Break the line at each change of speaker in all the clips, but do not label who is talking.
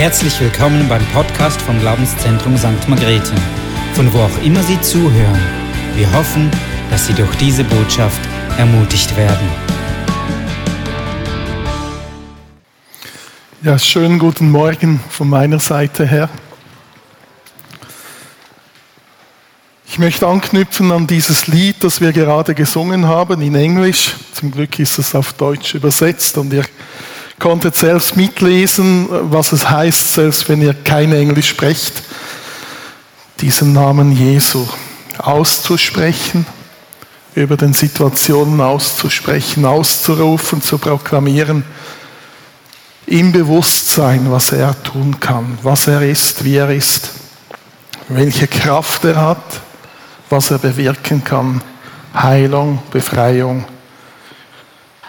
herzlich willkommen beim Podcast vom Glaubenszentrum St. Margrethe, von wo auch immer Sie zuhören. Wir hoffen, dass Sie durch diese Botschaft ermutigt werden.
Ja, schönen guten Morgen von meiner Seite her. Ich möchte anknüpfen an dieses Lied, das wir gerade gesungen haben in Englisch. Zum Glück ist es auf Deutsch übersetzt und ihr konntet selbst mitlesen, was es heißt, selbst wenn ihr kein Englisch sprecht, diesen Namen Jesu auszusprechen, über den Situationen auszusprechen, auszurufen, zu proklamieren, im Bewusstsein, was er tun kann, was er ist, wie er ist, welche Kraft er hat, was er bewirken kann, Heilung, Befreiung.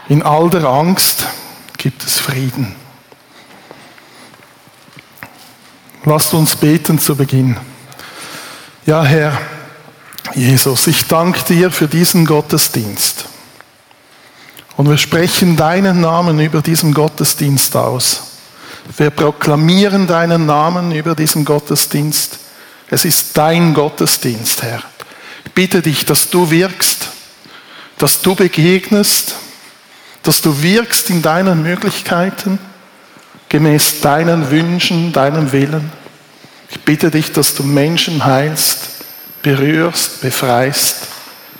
In all der Angst, gibt es Frieden. Lasst uns beten zu Beginn. Ja, Herr Jesus, ich danke dir für diesen Gottesdienst. Und wir sprechen deinen Namen über diesen Gottesdienst aus. Wir proklamieren deinen Namen über diesen Gottesdienst. Es ist dein Gottesdienst, Herr. Ich bitte dich, dass du wirkst, dass du begegnest, dass du wirkst in deinen Möglichkeiten, gemäß deinen Wünschen, deinem Willen. Ich bitte dich, dass du Menschen heilst, berührst, befreist,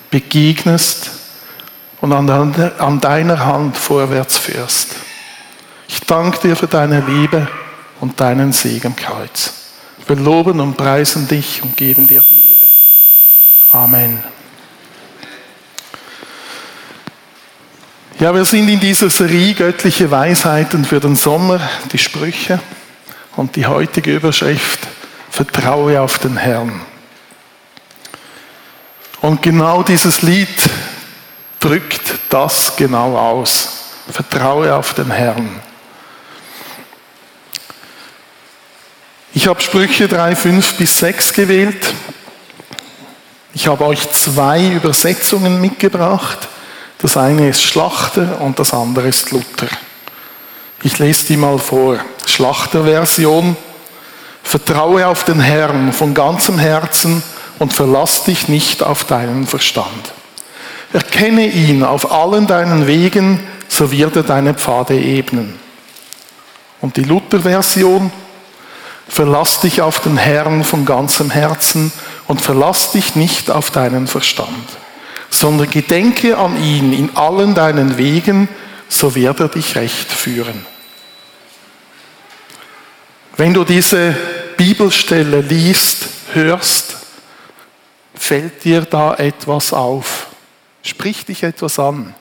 begegnest und an deiner Hand vorwärts führst. Ich danke dir für deine Liebe und deinen Segen, Kreuz. Wir loben und preisen dich und geben dir die Ehre. Amen. Ja, wir sind in dieser Serie Göttliche Weisheiten für den Sommer, die Sprüche und die heutige Überschrift Vertraue auf den Herrn. Und genau dieses Lied drückt das genau aus. Vertraue auf den Herrn. Ich habe Sprüche 3, 5 bis 6 gewählt. Ich habe euch zwei Übersetzungen mitgebracht. Das eine ist Schlachter und das andere ist Luther. Ich lese die mal vor. Schlachterversion. Vertraue auf den Herrn von ganzem Herzen und verlass dich nicht auf deinen Verstand. Erkenne ihn auf allen deinen Wegen, so wird er deine Pfade ebnen. Und die Luther-Version, verlass dich auf den Herrn von ganzem Herzen und verlass dich nicht auf deinen Verstand sondern gedenke an ihn in allen deinen Wegen, so wird er dich recht führen. Wenn du diese Bibelstelle liest, hörst, fällt dir da etwas auf, spricht dich etwas an,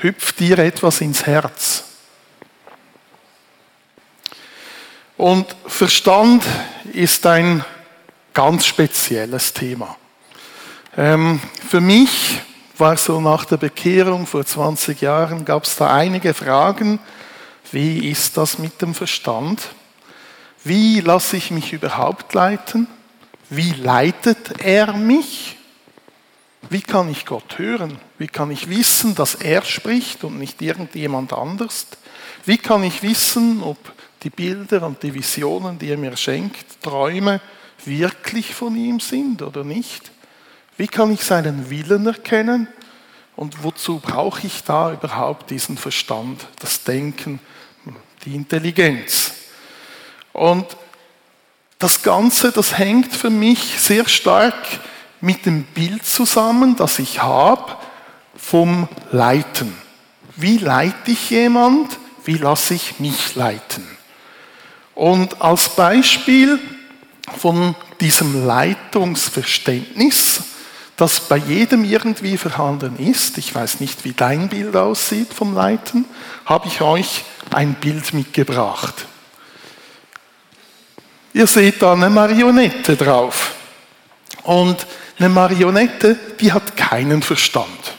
hüpft dir etwas ins Herz. Und Verstand ist ein ganz spezielles Thema. Ähm, für mich war so nach der Bekehrung vor 20 Jahren, gab es da einige Fragen. Wie ist das mit dem Verstand? Wie lasse ich mich überhaupt leiten? Wie leitet er mich? Wie kann ich Gott hören? Wie kann ich wissen, dass er spricht und nicht irgendjemand anders? Wie kann ich wissen, ob die Bilder und die Visionen, die er mir schenkt, Träume, wirklich von ihm sind oder nicht? Wie kann ich seinen Willen erkennen? Und wozu brauche ich da überhaupt diesen Verstand, das Denken, die Intelligenz? Und das Ganze, das hängt für mich sehr stark mit dem Bild zusammen, das ich habe vom Leiten. Wie leite ich jemand? Wie lasse ich mich leiten? Und als Beispiel von diesem Leitungsverständnis das bei jedem irgendwie vorhanden ist, ich weiß nicht, wie dein Bild aussieht vom Leiten, habe ich euch ein Bild mitgebracht. Ihr seht da eine Marionette drauf. Und eine Marionette, die hat keinen Verstand.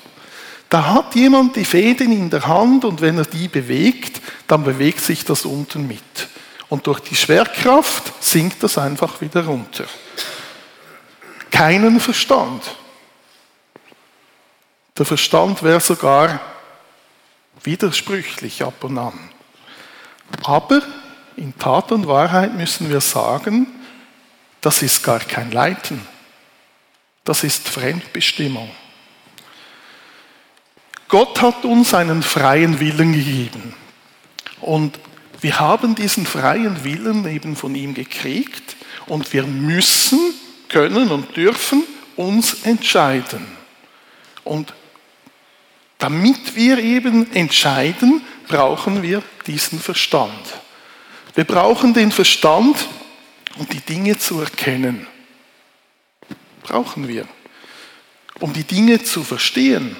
Da hat jemand die Fäden in der Hand und wenn er die bewegt, dann bewegt sich das unten mit. Und durch die Schwerkraft sinkt das einfach wieder runter. Keinen Verstand. Der Verstand wäre sogar widersprüchlich ab und an. Aber in Tat und Wahrheit müssen wir sagen, das ist gar kein Leiten. Das ist Fremdbestimmung. Gott hat uns einen freien Willen gegeben. Und wir haben diesen freien Willen eben von ihm gekriegt und wir müssen, können und dürfen uns entscheiden. Und damit wir eben entscheiden, brauchen wir diesen Verstand. Wir brauchen den Verstand, um die Dinge zu erkennen. Brauchen wir. Um die Dinge zu verstehen,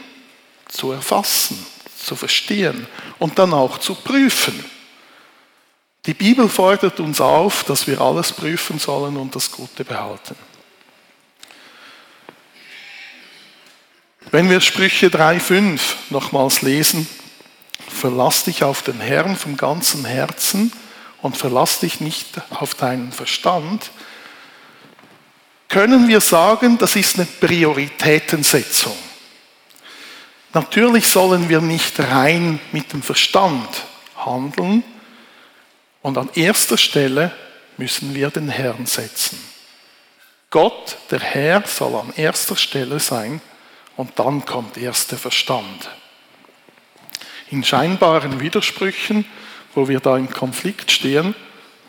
zu erfassen, zu verstehen und dann auch zu prüfen. Die Bibel fordert uns auf, dass wir alles prüfen sollen und das Gute behalten. Wenn wir Sprüche 3.5 nochmals lesen, verlass dich auf den Herrn vom ganzen Herzen und verlass dich nicht auf deinen Verstand, können wir sagen, das ist eine Prioritätensetzung. Natürlich sollen wir nicht rein mit dem Verstand handeln und an erster Stelle müssen wir den Herrn setzen. Gott, der Herr, soll an erster Stelle sein und dann kommt erst der Verstand. In scheinbaren Widersprüchen, wo wir da im Konflikt stehen,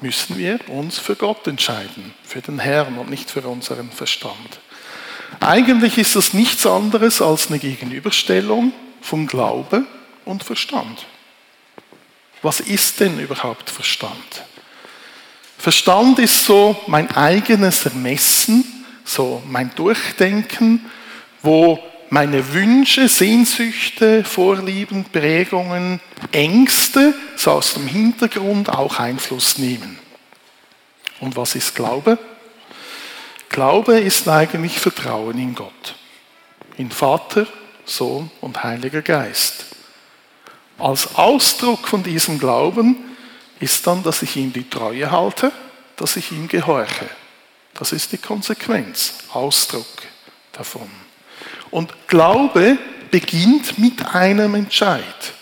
müssen wir uns für Gott entscheiden, für den Herrn und nicht für unseren Verstand. Eigentlich ist das nichts anderes als eine Gegenüberstellung von Glaube und Verstand. Was ist denn überhaupt Verstand? Verstand ist so mein eigenes Ermessen, so mein Durchdenken, wo meine Wünsche, Sehnsüchte, Vorlieben, Prägungen, Ängste so aus dem Hintergrund auch Einfluss nehmen. Und was ist Glaube? Glaube ist eigentlich Vertrauen in Gott, in Vater, Sohn und Heiliger Geist. Als Ausdruck von diesem Glauben ist dann, dass ich ihm die Treue halte, dass ich ihm gehorche. Das ist die Konsequenz, Ausdruck davon. Und Glaube beginnt mit einem Entscheid,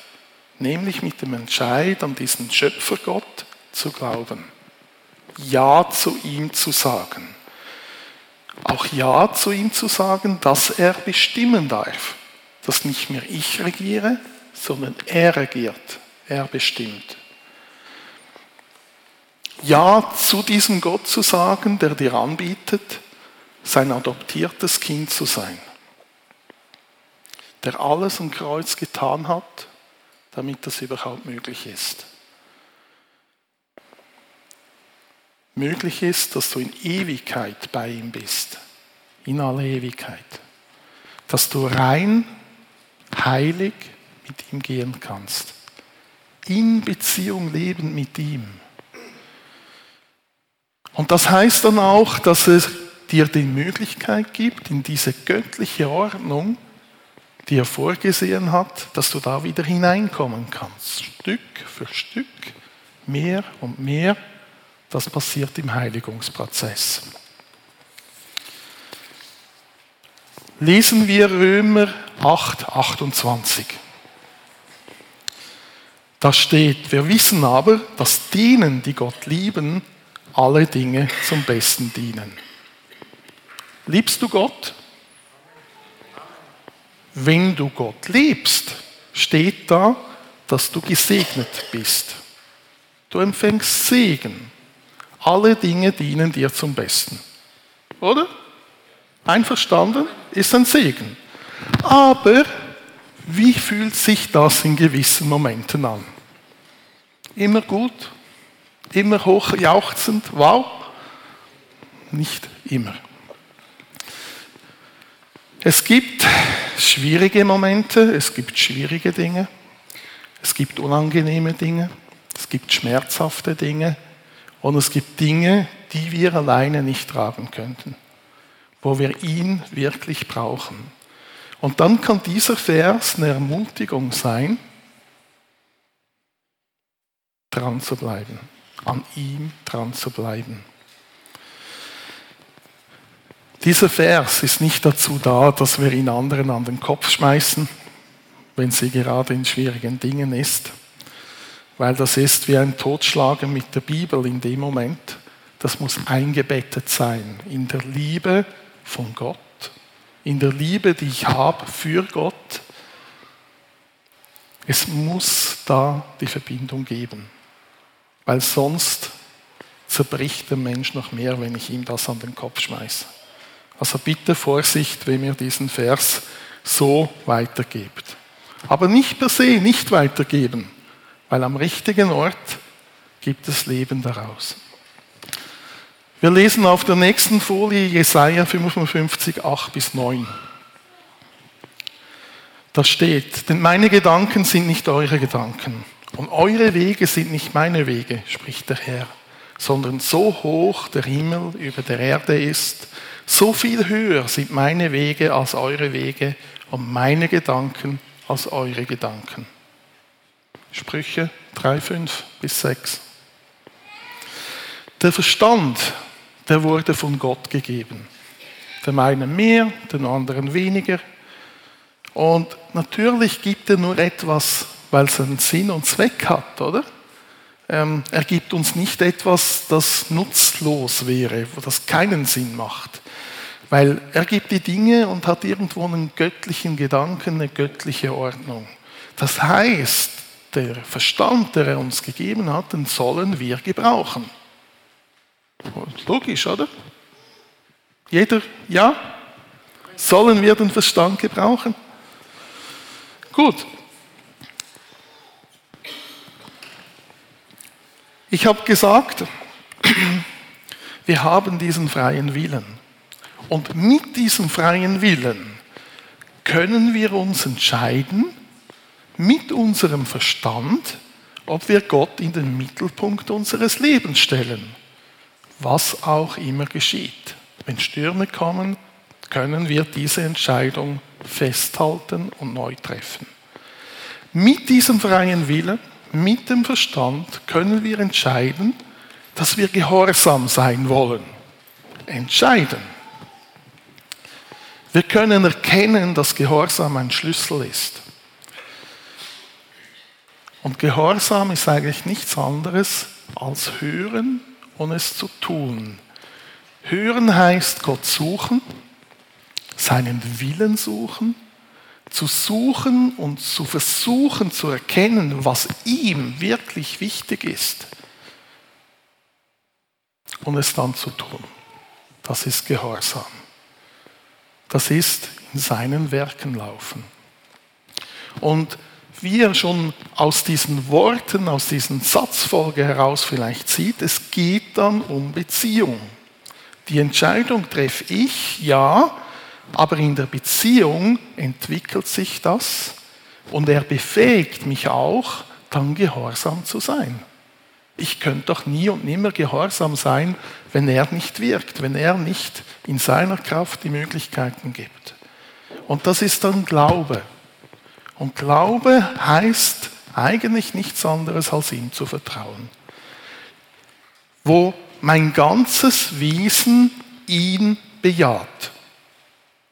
nämlich mit dem Entscheid an diesen Schöpfergott zu glauben. Ja zu ihm zu sagen. Auch Ja zu ihm zu sagen, dass er bestimmen darf. Dass nicht mehr ich regiere, sondern er regiert. Er bestimmt. Ja zu diesem Gott zu sagen, der dir anbietet, sein adoptiertes Kind zu sein der alles am Kreuz getan hat, damit das überhaupt möglich ist. Möglich ist, dass du in Ewigkeit bei ihm bist, in aller Ewigkeit. Dass du rein, heilig mit ihm gehen kannst. In Beziehung leben mit ihm. Und das heißt dann auch, dass es dir die Möglichkeit gibt, in diese göttliche Ordnung die er vorgesehen hat, dass du da wieder hineinkommen kannst. Stück für Stück, mehr und mehr. Das passiert im Heiligungsprozess. Lesen wir Römer 8, 28. Da steht, wir wissen aber, dass denen, die Gott lieben, alle Dinge zum Besten dienen. Liebst du Gott? Wenn du Gott liebst, steht da, dass du gesegnet bist. Du empfängst Segen. Alle Dinge dienen dir zum Besten. Oder? Einverstanden? Ist ein Segen. Aber wie fühlt sich das in gewissen Momenten an? Immer gut? Immer hochjauchzend? Wow? Nicht immer. Es gibt schwierige Momente, es gibt schwierige Dinge, es gibt unangenehme Dinge, es gibt schmerzhafte Dinge und es gibt Dinge, die wir alleine nicht tragen könnten, wo wir ihn wirklich brauchen. Und dann kann dieser Vers eine Ermutigung sein, dran zu bleiben, an ihm dran zu bleiben. Dieser Vers ist nicht dazu da, dass wir ihn anderen an den Kopf schmeißen, wenn sie gerade in schwierigen Dingen ist. weil das ist wie ein Totschlagen mit der Bibel in dem Moment. Das muss eingebettet sein in der Liebe von Gott, in der Liebe, die ich habe für Gott. Es muss da die Verbindung geben, weil sonst zerbricht der Mensch noch mehr, wenn ich ihm das an den Kopf schmeiße. Also bitte Vorsicht, wenn ihr diesen Vers so weitergebt. Aber nicht per se, nicht weitergeben, weil am richtigen Ort gibt es Leben daraus. Wir lesen auf der nächsten Folie Jesaja 55, 8 bis 9. Da steht, denn meine Gedanken sind nicht eure Gedanken und eure Wege sind nicht meine Wege, spricht der Herr, sondern so hoch der Himmel über der Erde ist, so viel höher sind meine Wege als eure Wege und meine Gedanken als eure Gedanken. Sprüche 3, 5 bis 6. Der Verstand, der wurde von Gott gegeben. Dem einen mehr, dem anderen weniger. Und natürlich gibt er nur etwas, weil es einen Sinn und Zweck hat, oder? Ähm, er gibt uns nicht etwas, das nutzlos wäre, das keinen Sinn macht. Weil er gibt die Dinge und hat irgendwo einen göttlichen Gedanken, eine göttliche Ordnung. Das heißt, der Verstand, der er uns gegeben hat, den sollen wir gebrauchen. Logisch, oder? Jeder, ja? Sollen wir den Verstand gebrauchen? Gut. Ich habe gesagt, wir haben diesen freien Willen. Und mit diesem freien Willen können wir uns entscheiden, mit unserem Verstand, ob wir Gott in den Mittelpunkt unseres Lebens stellen, was auch immer geschieht. Wenn Stürme kommen, können wir diese Entscheidung festhalten und neu treffen. Mit diesem freien Willen, mit dem Verstand können wir entscheiden, dass wir gehorsam sein wollen. Entscheiden. Wir können erkennen, dass Gehorsam ein Schlüssel ist. Und Gehorsam ist eigentlich nichts anderes als hören und es zu tun. Hören heißt Gott suchen, seinen Willen suchen, zu suchen und zu versuchen zu erkennen, was ihm wirklich wichtig ist. Und es dann zu tun. Das ist Gehorsam das ist in seinen Werken laufen. Und wie er schon aus diesen Worten, aus diesen Satzfolge heraus vielleicht sieht, es geht dann um Beziehung. Die Entscheidung treffe ich, ja, aber in der Beziehung entwickelt sich das und er befähigt mich auch, dann gehorsam zu sein. Ich könnte doch nie und nimmer gehorsam sein, wenn er nicht wirkt, wenn er nicht in seiner Kraft die Möglichkeiten gibt. Und das ist dann Glaube. Und Glaube heißt eigentlich nichts anderes, als ihm zu vertrauen. Wo mein ganzes Wesen ihn bejaht.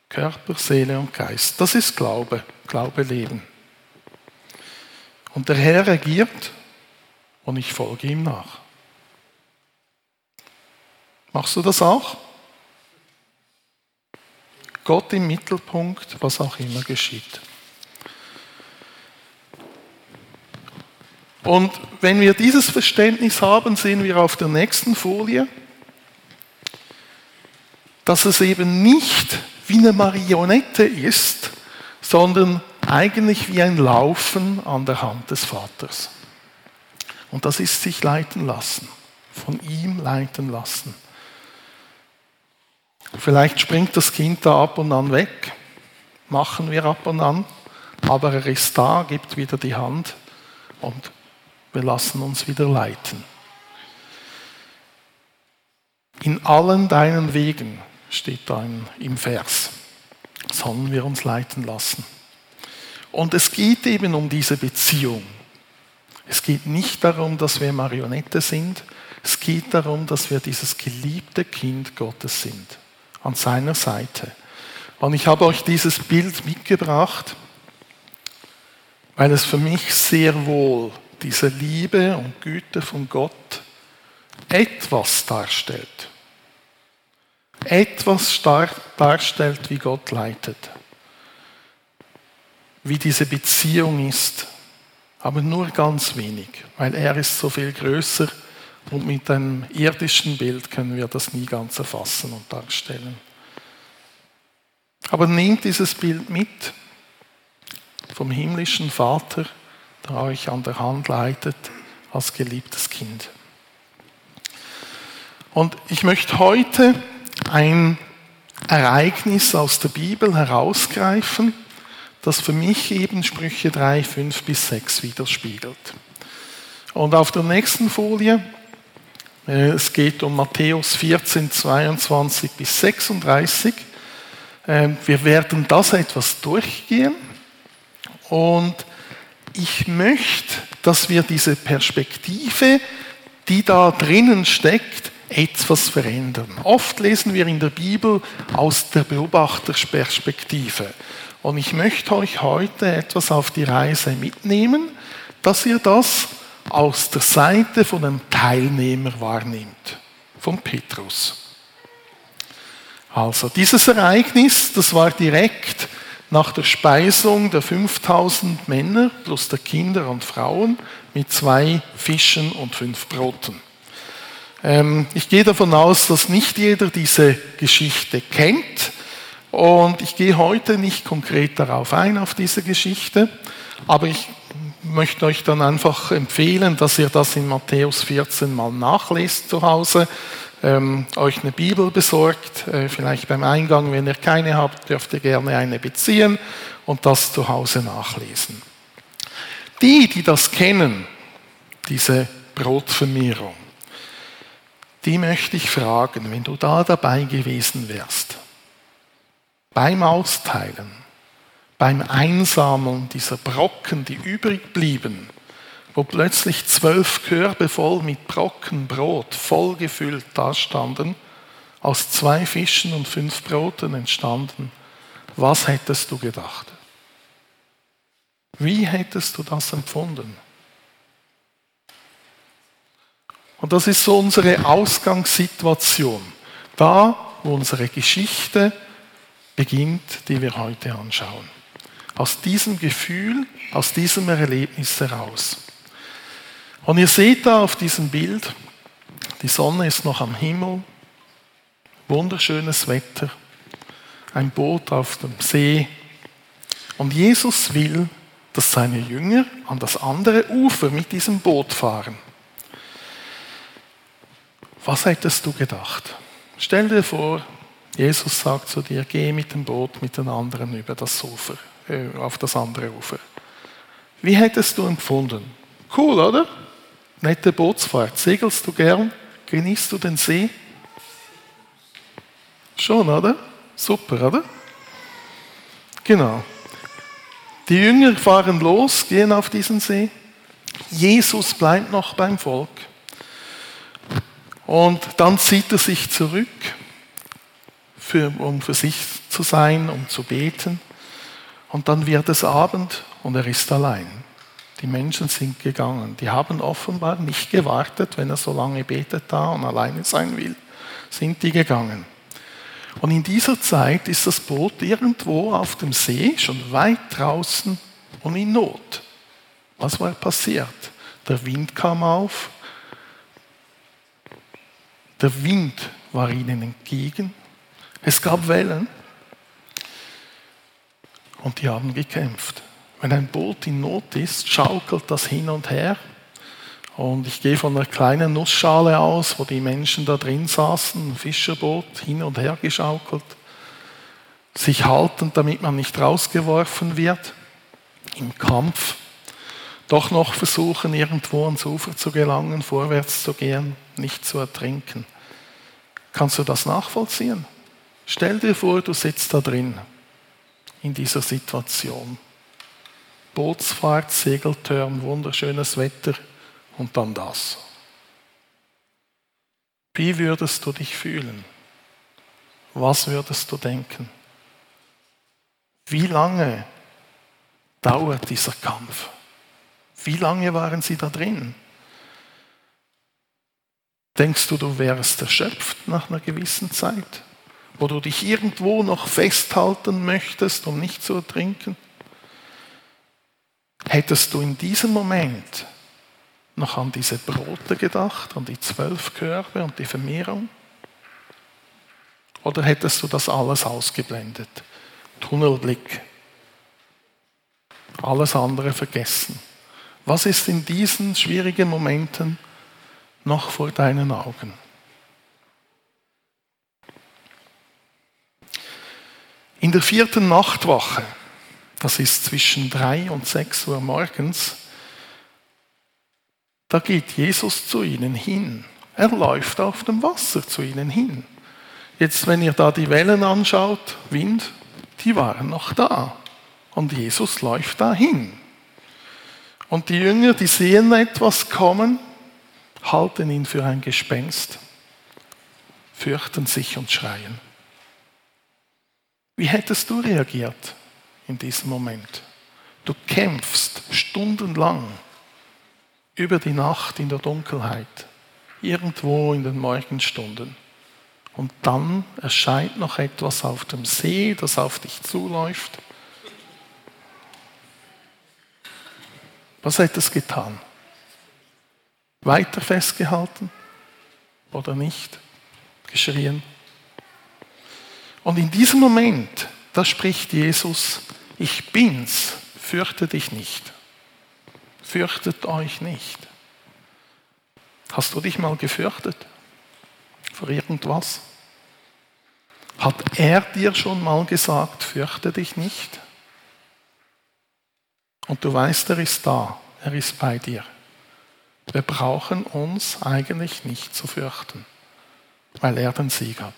Körper, Seele und Geist. Das ist Glaube, Glaube leben. Und der Herr regiert und ich folge ihm nach. Machst du das auch? Gott im Mittelpunkt, was auch immer geschieht. Und wenn wir dieses Verständnis haben, sehen wir auf der nächsten Folie, dass es eben nicht wie eine Marionette ist, sondern eigentlich wie ein Laufen an der Hand des Vaters. Und das ist sich leiten lassen, von ihm leiten lassen. Vielleicht springt das Kind da ab und an weg, machen wir ab und an, aber er ist da, gibt wieder die Hand und wir lassen uns wieder leiten. In allen deinen Wegen steht da im Vers, sollen wir uns leiten lassen. Und es geht eben um diese Beziehung. Es geht nicht darum, dass wir Marionette sind. Es geht darum, dass wir dieses geliebte Kind Gottes sind, an seiner Seite. Und ich habe euch dieses Bild mitgebracht, weil es für mich sehr wohl diese Liebe und Güte von Gott etwas darstellt. Etwas darstellt, wie Gott leitet. Wie diese Beziehung ist. Aber nur ganz wenig, weil er ist so viel größer und mit einem irdischen Bild können wir das nie ganz erfassen und darstellen. Aber nehmt dieses Bild mit vom himmlischen Vater, der euch an der Hand leitet als geliebtes Kind. Und ich möchte heute ein Ereignis aus der Bibel herausgreifen, das für mich eben Sprüche 3, 5 bis 6 widerspiegelt. Und auf der nächsten Folie, äh, es geht um Matthäus 14, 22 bis 36. Ähm, wir werden das etwas durchgehen und ich möchte, dass wir diese Perspektive, die da drinnen steckt, etwas verändern. Oft lesen wir in der Bibel aus der Beobachterperspektive. Und ich möchte euch heute etwas auf die Reise mitnehmen, dass ihr das aus der Seite von einem Teilnehmer wahrnimmt, von Petrus. Also dieses Ereignis, das war direkt nach der Speisung der 5000 Männer plus der Kinder und Frauen mit zwei Fischen und fünf Broten. Ähm, ich gehe davon aus, dass nicht jeder diese Geschichte kennt und ich gehe heute nicht konkret darauf ein, auf diese Geschichte, aber ich möchte euch dann einfach empfehlen, dass ihr das in Matthäus 14 mal nachlest zu Hause ähm, euch eine Bibel besorgt, äh, vielleicht beim Eingang, wenn ihr keine habt, dürft ihr gerne eine beziehen und das zu Hause nachlesen. Die, die das kennen, diese Brotvermehrung, die möchte ich fragen, wenn du da dabei gewesen wärst, beim Austeilen, beim Einsammeln dieser Brocken, die übrig blieben, wo plötzlich zwölf Körbe voll mit Brocken Brot, voll gefüllt dastanden, aus zwei Fischen und fünf Broten entstanden. Was hättest du gedacht? Wie hättest du das empfunden? Und das ist so unsere Ausgangssituation. Da, wo unsere Geschichte beginnt, die wir heute anschauen. Aus diesem Gefühl, aus diesem Erlebnis heraus. Und ihr seht da auf diesem Bild, die Sonne ist noch am Himmel, wunderschönes Wetter, ein Boot auf dem See. Und Jesus will, dass seine Jünger an das andere Ufer mit diesem Boot fahren. Was hättest du gedacht? Stell dir vor, Jesus sagt zu dir, geh mit dem Boot mit den anderen über das Ufer, äh, auf das andere Ufer. Wie hättest du empfunden? Cool, oder? Nette Bootsfahrt. Segelst du gern? Genießt du den See? Schon, oder? Super, oder? Genau. Die Jünger fahren los, gehen auf diesen See. Jesus bleibt noch beim Volk. Und dann zieht er sich zurück, für, um für sich zu sein, um zu beten. Und dann wird es Abend und er ist allein. Die Menschen sind gegangen. Die haben offenbar nicht gewartet, wenn er so lange betet da und alleine sein will. Sind die gegangen. Und in dieser Zeit ist das Boot irgendwo auf dem See, schon weit draußen und in Not. Was war passiert? Der Wind kam auf. Der Wind war ihnen entgegen. Es gab Wellen. Und die haben gekämpft. Wenn ein Boot in Not ist, schaukelt das hin und her. Und ich gehe von einer kleinen Nussschale aus, wo die Menschen da drin saßen, ein Fischerboot hin und her geschaukelt, sich haltend, damit man nicht rausgeworfen wird, im Kampf, doch noch versuchen, irgendwo ans Ufer zu gelangen, vorwärts zu gehen, nicht zu ertrinken. Kannst du das nachvollziehen? Stell dir vor, du sitzt da drin, in dieser Situation. Bootsfahrt, Segeltörn, wunderschönes Wetter und dann das. Wie würdest du dich fühlen? Was würdest du denken? Wie lange dauert dieser Kampf? Wie lange waren sie da drin? Denkst du, du wärst erschöpft nach einer gewissen Zeit? Wo du dich irgendwo noch festhalten möchtest, um nicht zu ertrinken? Hättest du in diesem Moment noch an diese Brote gedacht, an die zwölf Körbe und die Vermehrung? Oder hättest du das alles ausgeblendet? Tunnelblick. Alles andere vergessen. Was ist in diesen schwierigen Momenten noch vor deinen Augen. In der vierten Nachtwache, das ist zwischen drei und sechs Uhr morgens, da geht Jesus zu ihnen hin. Er läuft auf dem Wasser zu ihnen hin. Jetzt, wenn ihr da die Wellen anschaut, Wind, die waren noch da. Und Jesus läuft dahin. Und die Jünger, die sehen etwas kommen halten ihn für ein Gespenst, fürchten sich und schreien. Wie hättest du reagiert in diesem Moment? Du kämpfst stundenlang über die Nacht in der Dunkelheit, irgendwo in den Morgenstunden. Und dann erscheint noch etwas auf dem See, das auf dich zuläuft. Was hättest du getan? weiter festgehalten oder nicht? Geschrien. Und in diesem Moment, da spricht Jesus, ich bin's, fürchte dich nicht. Fürchtet euch nicht. Hast du dich mal gefürchtet vor irgendwas? Hat er dir schon mal gesagt, fürchte dich nicht? Und du weißt, er ist da, er ist bei dir. Wir brauchen uns eigentlich nicht zu fürchten, weil er den Sieg hat.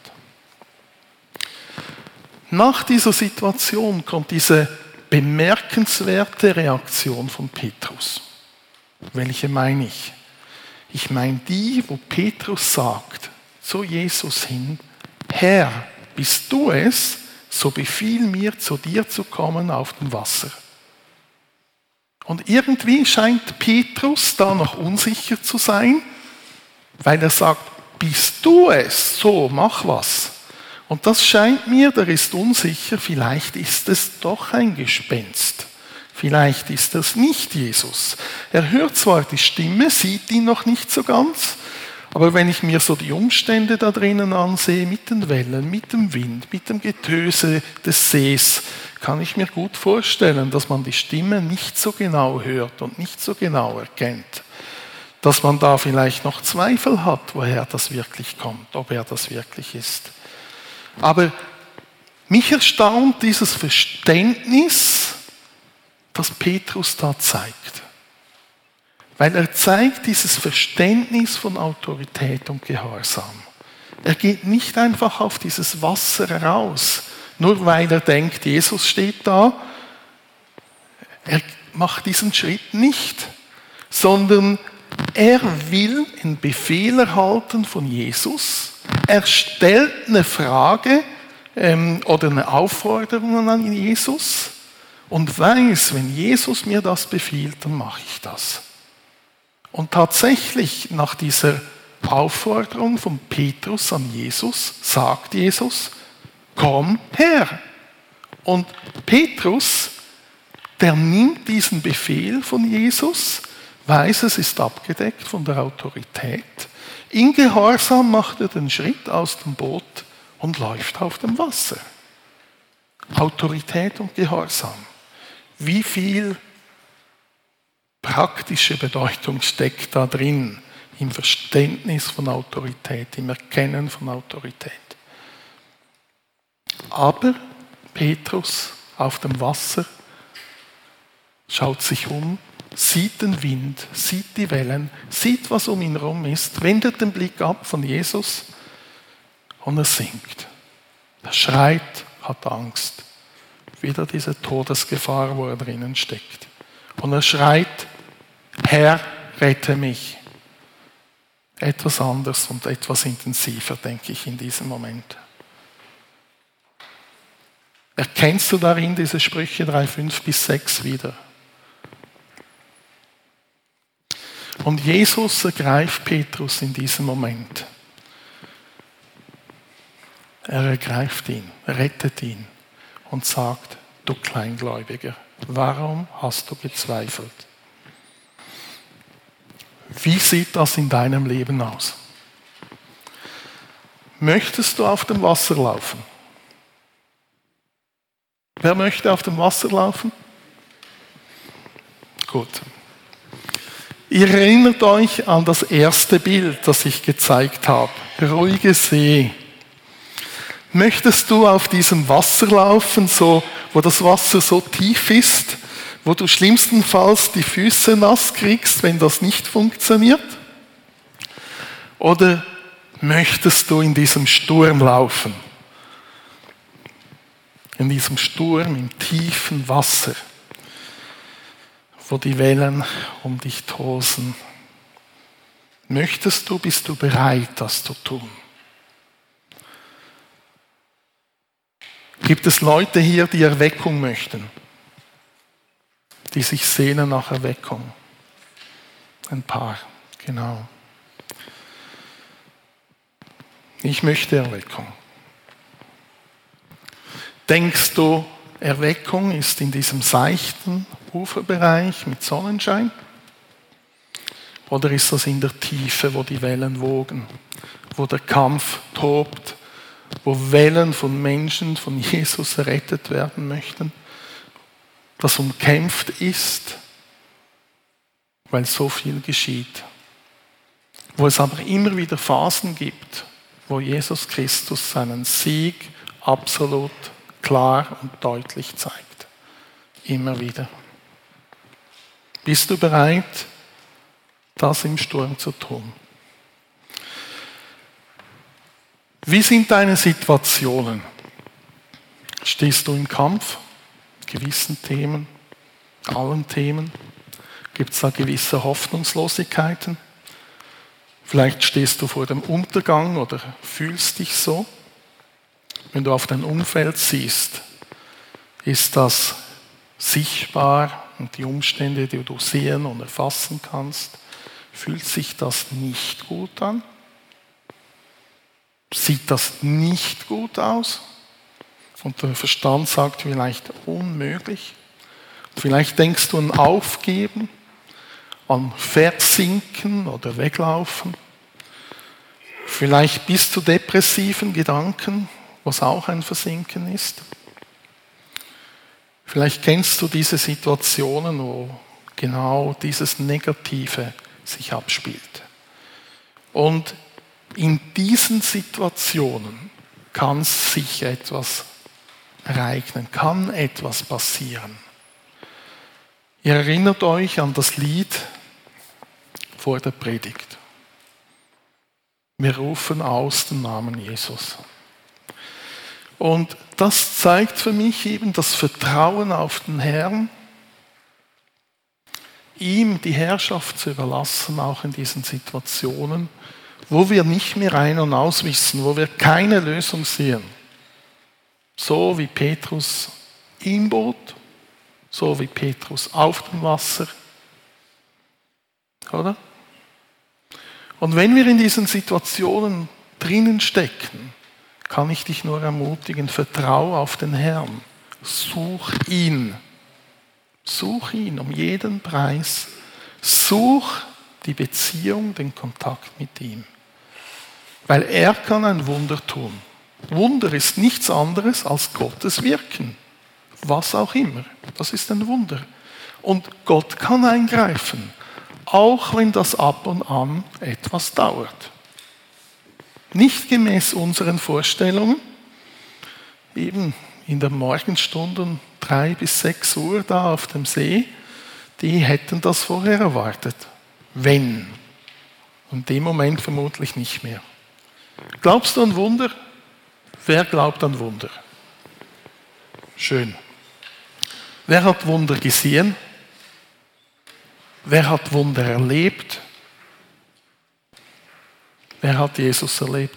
Nach dieser Situation kommt diese bemerkenswerte Reaktion von Petrus. Welche meine ich? Ich meine die, wo Petrus sagt zu Jesus hin, Herr, bist du es, so befiehl mir, zu dir zu kommen auf dem Wasser. Und irgendwie scheint Petrus da noch unsicher zu sein, weil er sagt, bist du es? So, mach was. Und das scheint mir, der ist unsicher, vielleicht ist es doch ein Gespenst. Vielleicht ist es nicht Jesus. Er hört zwar die Stimme, sieht ihn noch nicht so ganz, aber wenn ich mir so die Umstände da drinnen ansehe, mit den Wellen, mit dem Wind, mit dem Getöse des Sees, kann ich mir gut vorstellen, dass man die Stimme nicht so genau hört und nicht so genau erkennt. Dass man da vielleicht noch Zweifel hat, woher das wirklich kommt, ob er das wirklich ist. Aber mich erstaunt dieses Verständnis, das Petrus da zeigt. Weil er zeigt dieses Verständnis von Autorität und Gehorsam. Er geht nicht einfach auf dieses Wasser raus, nur weil er denkt, Jesus steht da. Er macht diesen Schritt nicht, sondern er will einen Befehl erhalten von Jesus. Er stellt eine Frage ähm, oder eine Aufforderung an Jesus und weiß, wenn Jesus mir das befiehlt, dann mache ich das. Und tatsächlich nach dieser Aufforderung von Petrus an Jesus sagt Jesus, komm her. Und Petrus, der nimmt diesen Befehl von Jesus, weiß, es ist abgedeckt von der Autorität. In Gehorsam macht er den Schritt aus dem Boot und läuft auf dem Wasser. Autorität und Gehorsam. Wie viel praktische Bedeutung steckt da drin im Verständnis von Autorität, im Erkennen von Autorität. Aber Petrus auf dem Wasser schaut sich um, sieht den Wind, sieht die Wellen, sieht, was um ihn herum ist, wendet den Blick ab von Jesus und er sinkt. Er schreit, hat Angst. Wieder diese Todesgefahr, wo er drinnen steckt. Und er schreit, Herr, rette mich. Etwas anders und etwas intensiver, denke ich, in diesem Moment. Erkennst du darin diese Sprüche 3, 5 bis 6 wieder? Und Jesus ergreift Petrus in diesem Moment. Er ergreift ihn, rettet ihn und sagt, du Kleingläubiger, warum hast du gezweifelt? Wie sieht das in deinem Leben aus? Möchtest du auf dem Wasser laufen? Wer möchte auf dem Wasser laufen? Gut. Ihr erinnert euch an das erste Bild, das ich gezeigt habe. Ruhige See. Möchtest du auf diesem Wasser laufen, so, wo das Wasser so tief ist, wo du schlimmstenfalls die Füße nass kriegst, wenn das nicht funktioniert? Oder möchtest du in diesem Sturm laufen? In diesem Sturm im tiefen Wasser, wo die Wellen um dich tosen. Möchtest du, bist du bereit, das zu tun? Gibt es Leute hier, die Erweckung möchten? Die sich sehnen nach Erweckung? Ein paar, genau. Ich möchte Erweckung. Denkst du, Erweckung ist in diesem seichten Uferbereich mit Sonnenschein? Oder ist das in der Tiefe, wo die Wellen wogen, wo der Kampf tobt, wo Wellen von Menschen von Jesus errettet werden möchten, das umkämpft ist, weil so viel geschieht, wo es aber immer wieder Phasen gibt, wo Jesus Christus seinen Sieg absolut klar und deutlich zeigt. Immer wieder. Bist du bereit, das im Sturm zu tun? Wie sind deine Situationen? Stehst du im Kampf? Gewissen Themen? Allen Themen? Gibt es da gewisse Hoffnungslosigkeiten? Vielleicht stehst du vor dem Untergang oder fühlst dich so. Wenn du auf dein Umfeld siehst, ist das sichtbar und die Umstände, die du sehen und erfassen kannst, fühlt sich das nicht gut an? Sieht das nicht gut aus? Und der Verstand sagt vielleicht unmöglich. Vielleicht denkst du an Aufgeben an Versinken oder Weglaufen. Vielleicht bist du depressiven Gedanken, was auch ein Versinken ist. Vielleicht kennst du diese Situationen, wo genau dieses Negative sich abspielt. Und in diesen Situationen kann sich etwas ereignen, kann etwas passieren. Ihr erinnert euch an das Lied vor der Predigt. Wir rufen aus den Namen Jesus. Und das zeigt für mich eben das Vertrauen auf den Herrn, ihm die Herrschaft zu überlassen, auch in diesen Situationen, wo wir nicht mehr ein und aus wissen, wo wir keine Lösung sehen. So wie Petrus im Boot, so wie Petrus auf dem Wasser. Oder? Und wenn wir in diesen Situationen drinnen stecken, kann ich dich nur ermutigen, vertraue auf den Herrn. Such ihn. Such ihn um jeden Preis. Such die Beziehung, den Kontakt mit ihm. Weil er kann ein Wunder tun. Wunder ist nichts anderes als Gottes Wirken. Was auch immer. Das ist ein Wunder. Und Gott kann eingreifen auch wenn das ab und an etwas dauert. Nicht gemäß unseren Vorstellungen, eben in der Morgenstunde drei bis sechs Uhr da auf dem See, die hätten das vorher erwartet. Wenn. Und dem Moment vermutlich nicht mehr. Glaubst du an Wunder? Wer glaubt an Wunder? Schön. Wer hat Wunder gesehen? Wer hat Wunder erlebt? Wer hat Jesus erlebt?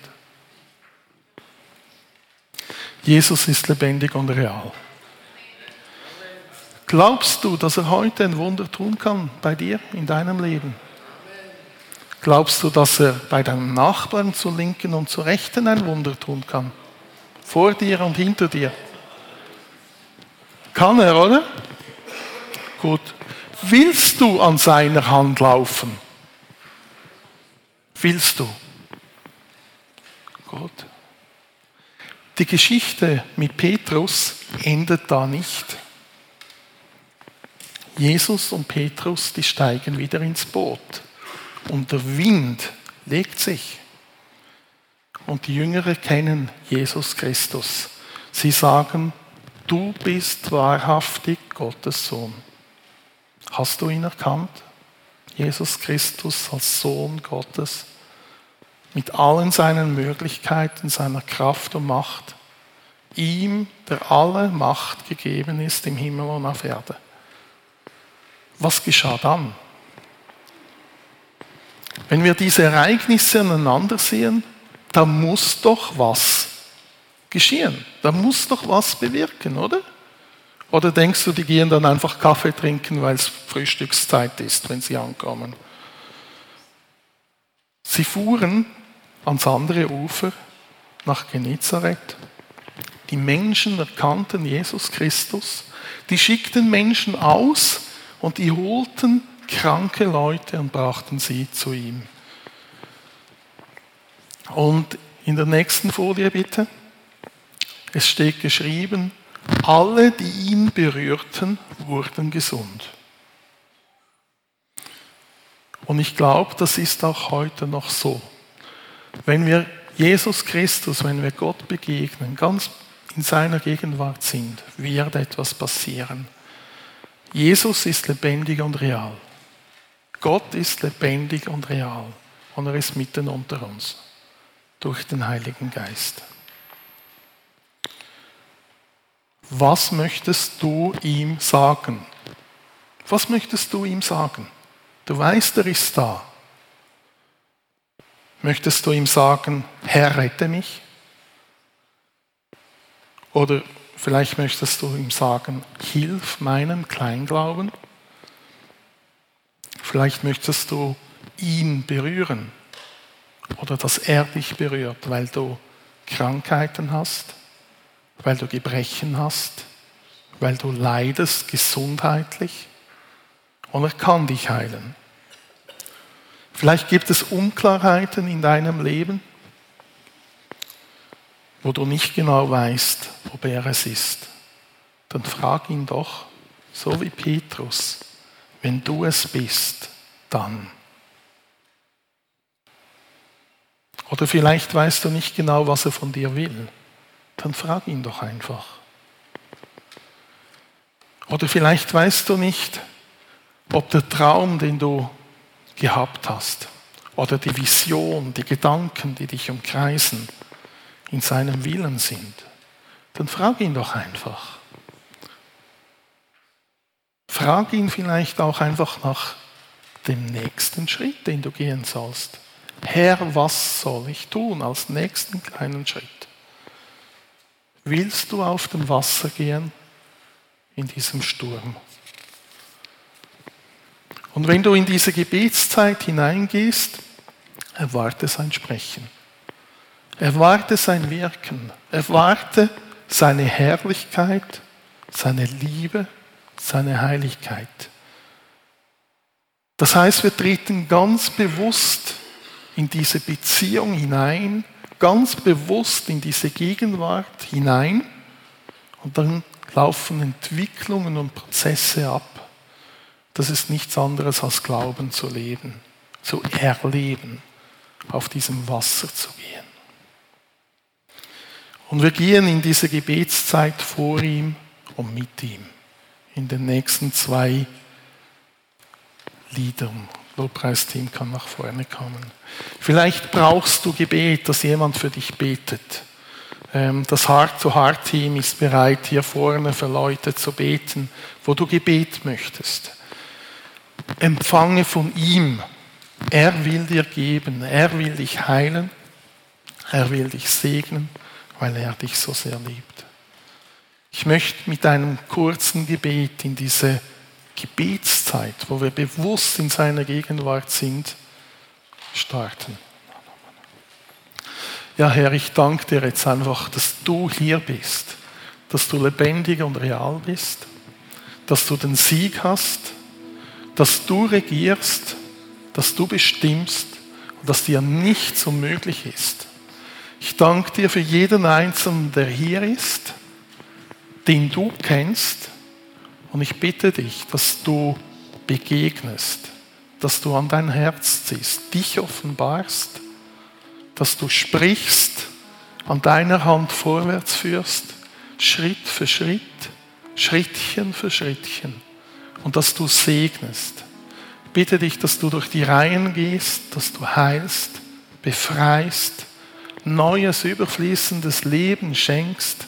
Jesus ist lebendig und real. Glaubst du, dass er heute ein Wunder tun kann bei dir in deinem Leben? Glaubst du, dass er bei deinem Nachbarn zur linken und zur rechten ein Wunder tun kann? Vor dir und hinter dir? Kann er, oder? Gut. Willst du an seiner Hand laufen? Willst du? Gut. Die Geschichte mit Petrus endet da nicht. Jesus und Petrus, die steigen wieder ins Boot und der Wind legt sich. Und die Jüngere kennen Jesus Christus. Sie sagen, du bist wahrhaftig Gottes Sohn. Hast du ihn erkannt? Jesus Christus als Sohn Gottes mit allen seinen Möglichkeiten, seiner Kraft und Macht. Ihm, der alle Macht gegeben ist im Himmel und auf Erde. Was geschah dann? Wenn wir diese Ereignisse aneinander sehen, da muss doch was geschehen. Da muss doch was bewirken, oder? Oder denkst du, die gehen dann einfach Kaffee trinken, weil es Frühstückszeit ist, wenn sie ankommen? Sie fuhren ans andere Ufer nach Genezareth. Die Menschen erkannten Jesus Christus. Die schickten Menschen aus und die holten kranke Leute und brachten sie zu ihm. Und in der nächsten Folie bitte. Es steht geschrieben, alle, die ihn berührten, wurden gesund. Und ich glaube, das ist auch heute noch so. Wenn wir Jesus Christus, wenn wir Gott begegnen, ganz in seiner Gegenwart sind, wird etwas passieren. Jesus ist lebendig und real. Gott ist lebendig und real und er ist mitten unter uns durch den Heiligen Geist. Was möchtest du ihm sagen? Was möchtest du ihm sagen? Du weißt, er ist da. Möchtest du ihm sagen, Herr, rette mich? Oder vielleicht möchtest du ihm sagen, hilf meinem Kleinglauben? Vielleicht möchtest du ihn berühren oder dass er dich berührt, weil du Krankheiten hast, weil du Gebrechen hast, weil du leidest gesundheitlich und er kann dich heilen. Vielleicht gibt es Unklarheiten in deinem Leben, wo du nicht genau weißt, ob er es ist. Dann frag ihn doch, so wie Petrus, wenn du es bist, dann. Oder vielleicht weißt du nicht genau, was er von dir will. Dann frag ihn doch einfach. Oder vielleicht weißt du nicht, ob der Traum, den du gehabt hast, oder die Vision, die Gedanken, die dich umkreisen, in seinem Willen sind. Dann frag ihn doch einfach. Frag ihn vielleicht auch einfach nach dem nächsten Schritt, den du gehen sollst. Herr, was soll ich tun als nächsten kleinen Schritt? Willst du auf dem Wasser gehen in diesem Sturm? Und wenn du in diese Gebetszeit hineingehst, erwarte sein Sprechen. Erwarte sein Wirken. Erwarte seine Herrlichkeit, seine Liebe seine Heiligkeit. Das heißt, wir treten ganz bewusst in diese Beziehung hinein, ganz bewusst in diese Gegenwart hinein und dann laufen Entwicklungen und Prozesse ab. Das ist nichts anderes als Glauben zu leben, zu erleben, auf diesem Wasser zu gehen. Und wir gehen in diese Gebetszeit vor ihm und mit ihm in den nächsten zwei Liedern. Lobpreisteam kann nach vorne kommen. Vielleicht brauchst du Gebet, dass jemand für dich betet. Ähm, das Heart-to-Heart-Team ist bereit, hier vorne für Leute zu beten, wo du Gebet möchtest. Empfange von ihm. Er will dir geben, er will dich heilen, er will dich segnen, weil er dich so sehr liebt. Ich möchte mit einem kurzen Gebet in diese Gebetszeit, wo wir bewusst in seiner Gegenwart sind, starten. Ja, Herr, ich danke dir jetzt einfach, dass du hier bist, dass du lebendig und real bist, dass du den Sieg hast, dass du regierst, dass du bestimmst und dass dir nichts unmöglich ist. Ich danke dir für jeden Einzelnen, der hier ist, den du kennst. Und ich bitte dich, dass du begegnest, dass du an dein Herz ziehst, dich offenbarst, dass du sprichst, an deiner Hand vorwärts führst, Schritt für Schritt, Schrittchen für Schrittchen und dass du segnest. Ich bitte dich, dass du durch die Reihen gehst, dass du heilst, befreist, neues, überfließendes Leben schenkst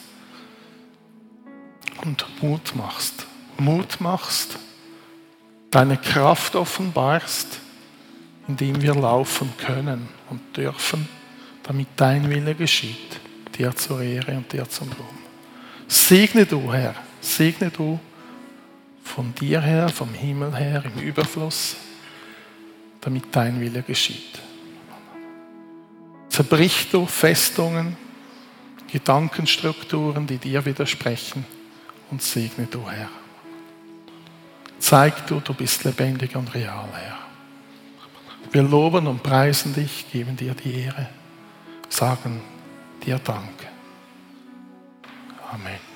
und Mut machst. Mut machst, deine Kraft offenbarst, indem wir laufen können und dürfen, damit dein Wille geschieht, dir zur Ehre und dir zum Ruhm. Segne du, Herr, segne du von dir her, vom Himmel her, im Überfluss, damit dein Wille geschieht. Zerbrich du Festungen, Gedankenstrukturen, die dir widersprechen und segne du, Herr. Zeig du, du bist lebendig und real, Herr. Wir loben und preisen dich, geben dir die Ehre, sagen dir Dank. Amen.